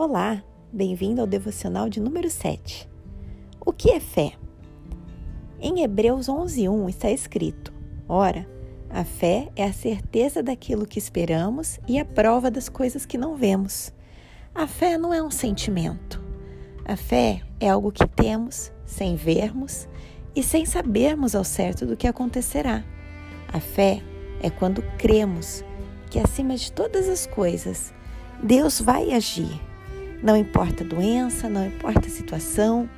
Olá, bem-vindo ao devocional de número 7. O que é fé? Em Hebreus 11:1 está escrito: Ora, a fé é a certeza daquilo que esperamos e a prova das coisas que não vemos. A fé não é um sentimento. A fé é algo que temos sem vermos e sem sabermos ao certo do que acontecerá. A fé é quando cremos que acima de todas as coisas, Deus vai agir não importa a doença, não importa a situação,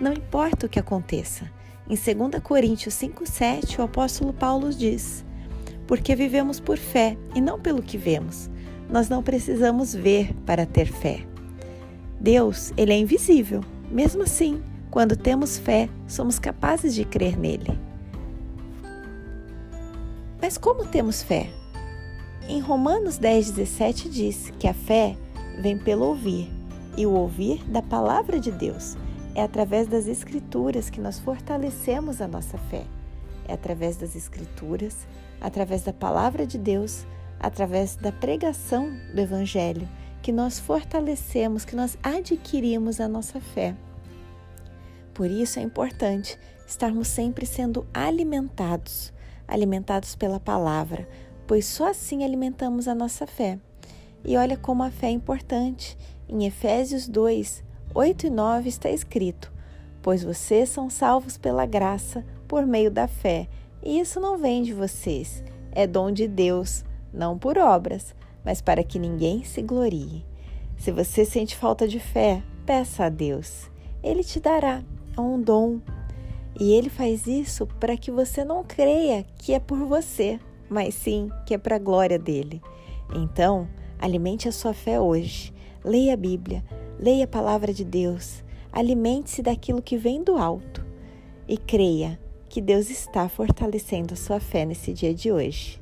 não importa o que aconteça. Em 2 Coríntios 5,7, o apóstolo Paulo diz: Porque vivemos por fé e não pelo que vemos. Nós não precisamos ver para ter fé. Deus, ele é invisível. Mesmo assim, quando temos fé, somos capazes de crer nele. Mas como temos fé? Em Romanos 10,17 diz que a fé vem pelo ouvir e o ouvir da palavra de Deus. É através das Escrituras que nós fortalecemos a nossa fé. É através das Escrituras, através da palavra de Deus, através da pregação do Evangelho, que nós fortalecemos, que nós adquirimos a nossa fé. Por isso é importante estarmos sempre sendo alimentados, alimentados pela palavra, pois só assim alimentamos a nossa fé. E olha como a fé é importante. Em Efésios 2, 8 e 9 está escrito: Pois vocês são salvos pela graça, por meio da fé, e isso não vem de vocês, é dom de Deus, não por obras, mas para que ninguém se glorie. Se você sente falta de fé, peça a Deus. Ele te dará, é um dom. E ele faz isso para que você não creia que é por você, mas sim que é para a glória dele. Então, Alimente a sua fé hoje. Leia a Bíblia, leia a palavra de Deus. Alimente-se daquilo que vem do alto e creia que Deus está fortalecendo a sua fé nesse dia de hoje.